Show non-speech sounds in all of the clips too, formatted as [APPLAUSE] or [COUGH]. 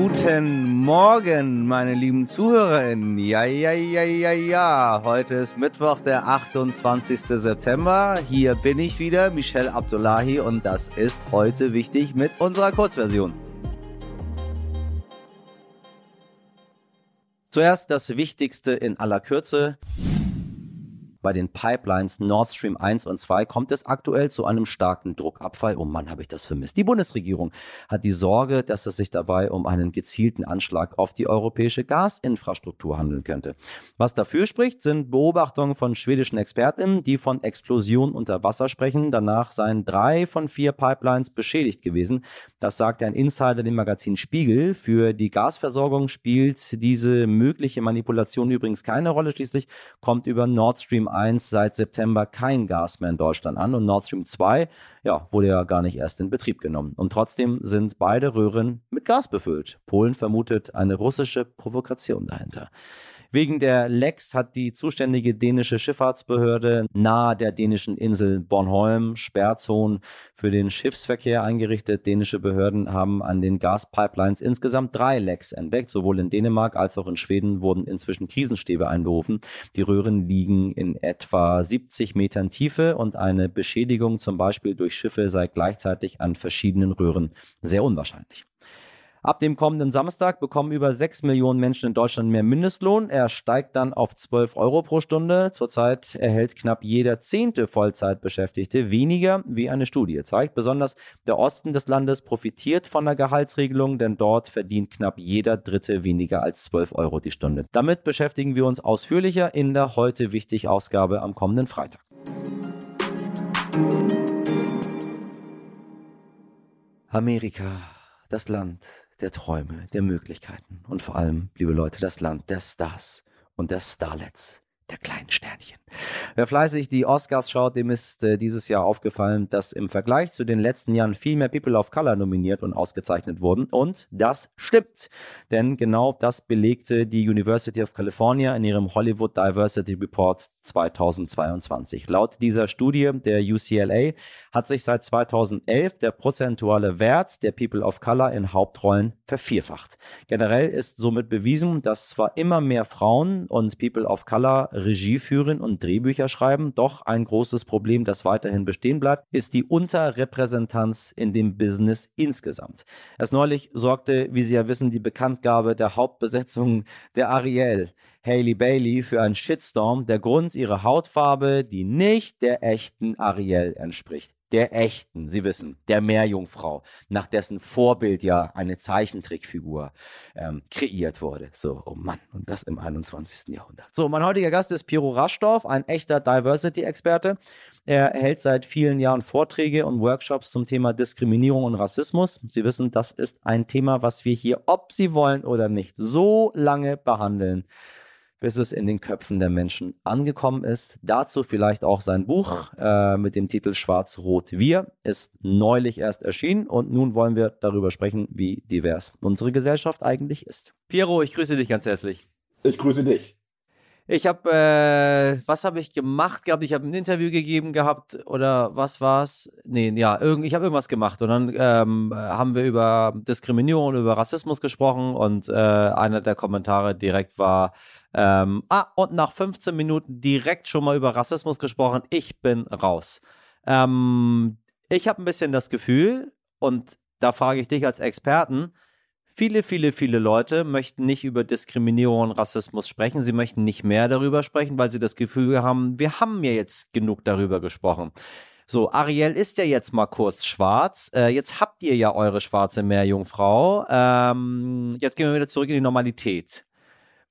Guten Morgen, meine lieben ZuhörerInnen. Ja, ja, ja, ja, ja. Heute ist Mittwoch, der 28. September. Hier bin ich wieder, Michelle Abdullahi, und das ist heute wichtig mit unserer Kurzversion. Zuerst das Wichtigste in aller Kürze. Bei den Pipelines Nord Stream 1 und 2 kommt es aktuell zu einem starken Druckabfall. Oh Mann, habe ich das vermisst. Die Bundesregierung hat die Sorge, dass es sich dabei um einen gezielten Anschlag auf die europäische Gasinfrastruktur handeln könnte. Was dafür spricht, sind Beobachtungen von schwedischen Expertinnen, die von Explosionen unter Wasser sprechen. Danach seien drei von vier Pipelines beschädigt gewesen. Das sagt ein Insider dem Magazin Spiegel. Für die Gasversorgung spielt diese mögliche Manipulation übrigens keine Rolle. Schließlich kommt über Nord Stream 1 seit September kein Gas mehr in Deutschland an und Nord Stream 2 ja, wurde ja gar nicht erst in Betrieb genommen. Und trotzdem sind beide Röhren mit Gas befüllt. Polen vermutet eine russische Provokation dahinter. Wegen der Lecks hat die zuständige dänische Schifffahrtsbehörde nahe der dänischen Insel Bornholm Sperrzonen für den Schiffsverkehr eingerichtet. Dänische Behörden haben an den Gaspipelines insgesamt drei Lecks entdeckt. Sowohl in Dänemark als auch in Schweden wurden inzwischen Krisenstäbe einberufen. Die Röhren liegen in etwa 70 Metern Tiefe und eine Beschädigung zum Beispiel durch Schiffe sei gleichzeitig an verschiedenen Röhren sehr unwahrscheinlich. Ab dem kommenden Samstag bekommen über 6 Millionen Menschen in Deutschland mehr Mindestlohn. Er steigt dann auf 12 Euro pro Stunde. Zurzeit erhält knapp jeder zehnte Vollzeitbeschäftigte weniger, wie eine Studie zeigt. Besonders der Osten des Landes profitiert von der Gehaltsregelung, denn dort verdient knapp jeder Dritte weniger als 12 Euro die Stunde. Damit beschäftigen wir uns ausführlicher in der heute wichtig Ausgabe am kommenden Freitag. Amerika, das Land der Träume, der Möglichkeiten und vor allem, liebe Leute, das Land der Stars und der Starlets der kleinen Sternchen. Wer fleißig die Oscars schaut, dem ist äh, dieses Jahr aufgefallen, dass im Vergleich zu den letzten Jahren viel mehr People of Color nominiert und ausgezeichnet wurden. Und das stimmt. Denn genau das belegte die University of California in ihrem Hollywood Diversity Report 2022. Laut dieser Studie der UCLA hat sich seit 2011 der prozentuale Wert der People of Color in Hauptrollen vervierfacht. Generell ist somit bewiesen, dass zwar immer mehr Frauen und People of Color Regie führen und Drehbücher schreiben. Doch ein großes Problem, das weiterhin bestehen bleibt, ist die Unterrepräsentanz in dem Business insgesamt. Erst neulich sorgte, wie Sie ja wissen, die Bekanntgabe der Hauptbesetzung der Ariel. Haley Bailey für einen Shitstorm. Der Grund ihre Hautfarbe, die nicht der echten Ariel entspricht der echten, Sie wissen, der Meerjungfrau, nach dessen Vorbild ja eine Zeichentrickfigur ähm, kreiert wurde. So, oh Mann, und das im 21. Jahrhundert. So, mein heutiger Gast ist Piero Raschdorf, ein echter Diversity-Experte. Er hält seit vielen Jahren Vorträge und Workshops zum Thema Diskriminierung und Rassismus. Sie wissen, das ist ein Thema, was wir hier, ob Sie wollen oder nicht, so lange behandeln bis es in den Köpfen der Menschen angekommen ist. Dazu vielleicht auch sein Buch äh, mit dem Titel Schwarz-Rot Wir ist neulich erst erschienen und nun wollen wir darüber sprechen, wie divers unsere Gesellschaft eigentlich ist. Piero, ich grüße dich ganz herzlich. Ich grüße dich. Ich habe, äh, was habe ich gemacht gehabt? Ich habe ein Interview gegeben gehabt oder was war's? Nee, ja, irgend, ich habe irgendwas gemacht und dann ähm, haben wir über Diskriminierung und über Rassismus gesprochen und äh, einer der Kommentare direkt war, ähm, ah, und nach 15 Minuten direkt schon mal über Rassismus gesprochen. Ich bin raus. Ähm, ich habe ein bisschen das Gefühl, und da frage ich dich als Experten, viele, viele, viele Leute möchten nicht über Diskriminierung und Rassismus sprechen. Sie möchten nicht mehr darüber sprechen, weil sie das Gefühl haben, wir haben ja jetzt genug darüber gesprochen. So, Ariel ist ja jetzt mal kurz schwarz. Äh, jetzt habt ihr ja eure schwarze Meerjungfrau. Ähm, jetzt gehen wir wieder zurück in die Normalität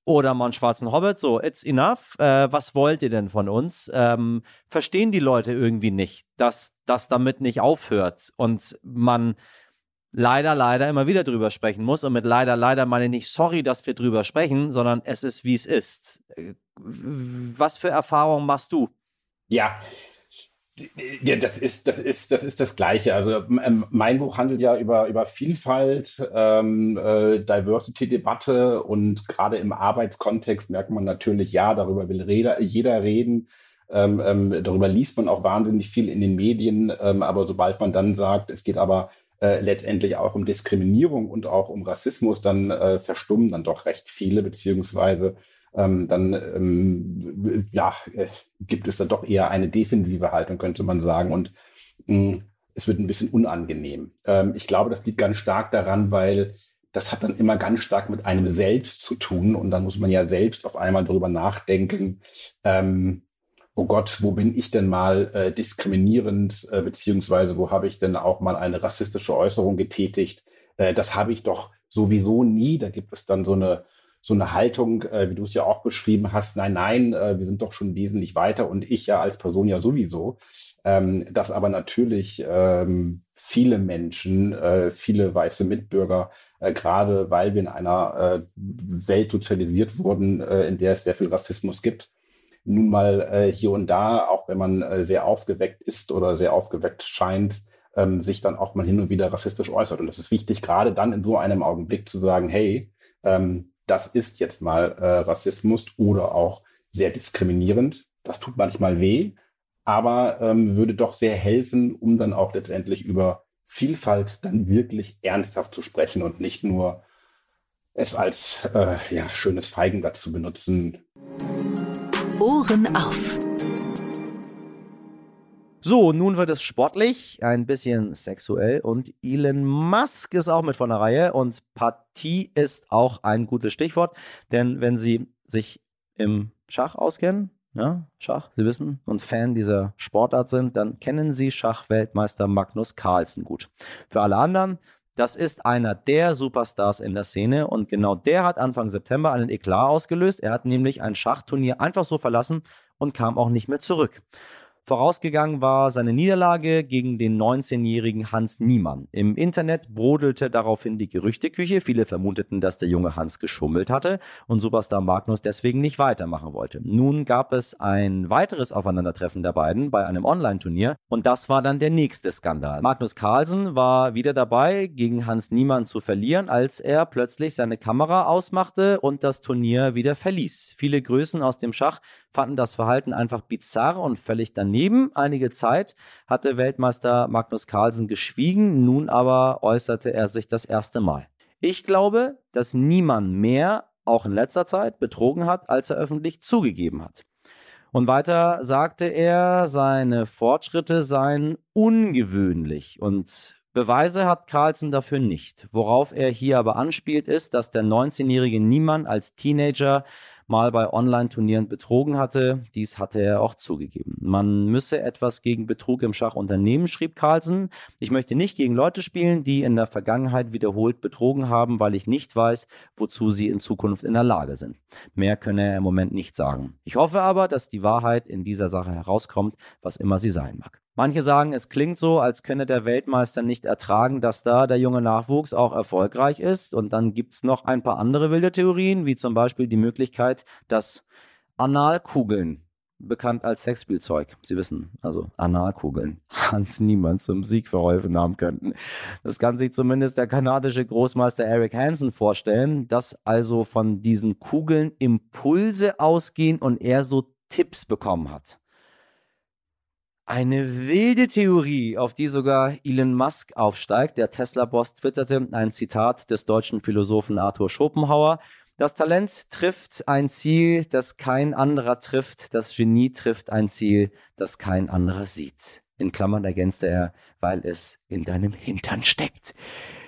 oder mal einen schwarzen Hobbit. So, it's enough. Äh, was wollt ihr denn von uns? Ähm, verstehen die Leute irgendwie nicht, dass das damit nicht aufhört und man leider, leider immer wieder drüber sprechen muss. Und mit leider, leider meine ich nicht sorry, dass wir drüber sprechen, sondern es ist, wie es ist. Äh, was für Erfahrungen machst du? Ja, ja, das ist, das ist, das ist das Gleiche. Also ähm, mein Buch handelt ja über, über Vielfalt, ähm, äh, Diversity-Debatte und gerade im Arbeitskontext merkt man natürlich, ja, darüber will reda, jeder reden. Ähm, ähm, darüber liest man auch wahnsinnig viel in den Medien, ähm, aber sobald man dann sagt, es geht aber äh, letztendlich auch um Diskriminierung und auch um Rassismus, dann äh, verstummen dann doch recht viele, beziehungsweise ähm, dann ähm, ja, äh, gibt es da doch eher eine defensive Haltung, könnte man sagen. Und mh, hm, es wird ein bisschen unangenehm. Ähm, ich glaube, das liegt ganz stark daran, weil das hat dann immer ganz stark mit einem selbst zu tun. Und dann muss man ja selbst auf einmal darüber nachdenken, ähm, oh Gott, wo bin ich denn mal äh, diskriminierend, äh, beziehungsweise wo habe ich denn auch mal eine rassistische Äußerung getätigt? Äh, das habe ich doch sowieso nie. Da gibt es dann so eine so eine Haltung, äh, wie du es ja auch beschrieben hast, nein, nein, äh, wir sind doch schon wesentlich weiter und ich ja als Person ja sowieso. Ähm, dass aber natürlich ähm, viele Menschen, äh, viele weiße Mitbürger, äh, gerade weil wir in einer äh, Welt sozialisiert wurden, äh, in der es sehr viel Rassismus gibt, nun mal äh, hier und da, auch wenn man äh, sehr aufgeweckt ist oder sehr aufgeweckt scheint, ähm, sich dann auch mal hin und wieder rassistisch äußert. Und das ist wichtig, gerade dann in so einem Augenblick zu sagen, hey, ähm, das ist jetzt mal äh, Rassismus oder auch sehr diskriminierend. Das tut manchmal weh, aber ähm, würde doch sehr helfen, um dann auch letztendlich über Vielfalt dann wirklich ernsthaft zu sprechen und nicht nur es als äh, ja, schönes Feigenblatt zu benutzen. Ohren auf. So, nun wird es sportlich, ein bisschen sexuell und Elon Musk ist auch mit von der Reihe und Partie ist auch ein gutes Stichwort, denn wenn Sie sich im Schach auskennen, ja, Schach, Sie wissen, und Fan dieser Sportart sind, dann kennen Sie Schachweltmeister Magnus Carlsen gut. Für alle anderen, das ist einer der Superstars in der Szene und genau der hat Anfang September einen Eklat ausgelöst. Er hat nämlich ein Schachturnier einfach so verlassen und kam auch nicht mehr zurück. Vorausgegangen war seine Niederlage gegen den 19-jährigen Hans Niemann. Im Internet brodelte daraufhin die Gerüchteküche. Viele vermuteten, dass der junge Hans geschummelt hatte und Superstar Magnus deswegen nicht weitermachen wollte. Nun gab es ein weiteres Aufeinandertreffen der beiden bei einem Online-Turnier und das war dann der nächste Skandal. Magnus Carlsen war wieder dabei, gegen Hans Niemann zu verlieren, als er plötzlich seine Kamera ausmachte und das Turnier wieder verließ. Viele Größen aus dem Schach fanden das Verhalten einfach bizarr und völlig daneben. Einige Zeit hatte Weltmeister Magnus Carlsen geschwiegen, nun aber äußerte er sich das erste Mal. Ich glaube, dass niemand mehr, auch in letzter Zeit, betrogen hat, als er öffentlich zugegeben hat. Und weiter sagte er, seine Fortschritte seien ungewöhnlich und Beweise hat Carlsen dafür nicht. Worauf er hier aber anspielt, ist, dass der 19-jährige Niemann als Teenager mal bei Online-Turnieren betrogen hatte. Dies hatte er auch zugegeben. Man müsse etwas gegen Betrug im Schach unternehmen, schrieb Carlsen. Ich möchte nicht gegen Leute spielen, die in der Vergangenheit wiederholt betrogen haben, weil ich nicht weiß, wozu sie in Zukunft in der Lage sind. Mehr könne er im Moment nicht sagen. Ich hoffe aber, dass die Wahrheit in dieser Sache herauskommt, was immer sie sein mag. Manche sagen, es klingt so, als könne der Weltmeister nicht ertragen, dass da der junge Nachwuchs auch erfolgreich ist. Und dann gibt es noch ein paar andere wilde Theorien, wie zum Beispiel die Möglichkeit, dass Analkugeln, bekannt als Sexspielzeug, Sie wissen, also Analkugeln, [LAUGHS] Hans Niemann zum Sieg verholfen haben könnten. Das kann sich zumindest der kanadische Großmeister Eric Hansen vorstellen, dass also von diesen Kugeln Impulse ausgehen und er so Tipps bekommen hat. Eine wilde Theorie, auf die sogar Elon Musk aufsteigt. Der Tesla-Boss twitterte ein Zitat des deutschen Philosophen Arthur Schopenhauer. Das Talent trifft ein Ziel, das kein anderer trifft. Das Genie trifft ein Ziel, das kein anderer sieht. In Klammern ergänzte er, weil es in deinem Hintern steckt.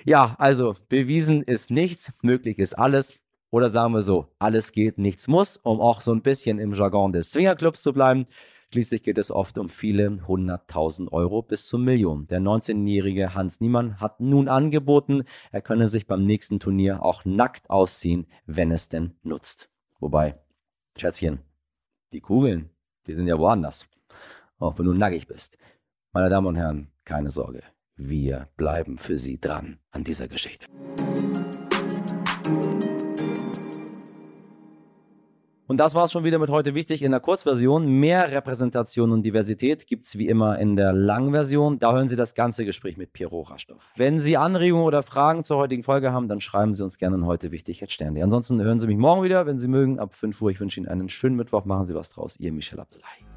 Ja, also bewiesen ist nichts, möglich ist alles. Oder sagen wir so, alles geht, nichts muss, um auch so ein bisschen im Jargon des Swingerclubs zu bleiben. Schließlich geht es oft um viele hunderttausend Euro bis zu Millionen. Der 19-jährige Hans Niemann hat nun angeboten, er könne sich beim nächsten Turnier auch nackt ausziehen, wenn es denn nutzt. Wobei, Schätzchen, die Kugeln, die sind ja woanders. Auch wenn du nackig bist. Meine Damen und Herren, keine Sorge. Wir bleiben für Sie dran an dieser Geschichte. Das war es schon wieder mit heute wichtig in der Kurzversion. Mehr Repräsentation und Diversität gibt es wie immer in der Langversion. Da hören Sie das ganze Gespräch mit Piero Rastoff. Wenn Sie Anregungen oder Fragen zur heutigen Folge haben, dann schreiben Sie uns gerne an heute wichtig jetzt Sterne. Ansonsten hören Sie mich morgen wieder, wenn Sie mögen, ab 5 Uhr. Ich wünsche Ihnen einen schönen Mittwoch. Machen Sie was draus. Ihr Michel Abdullahi.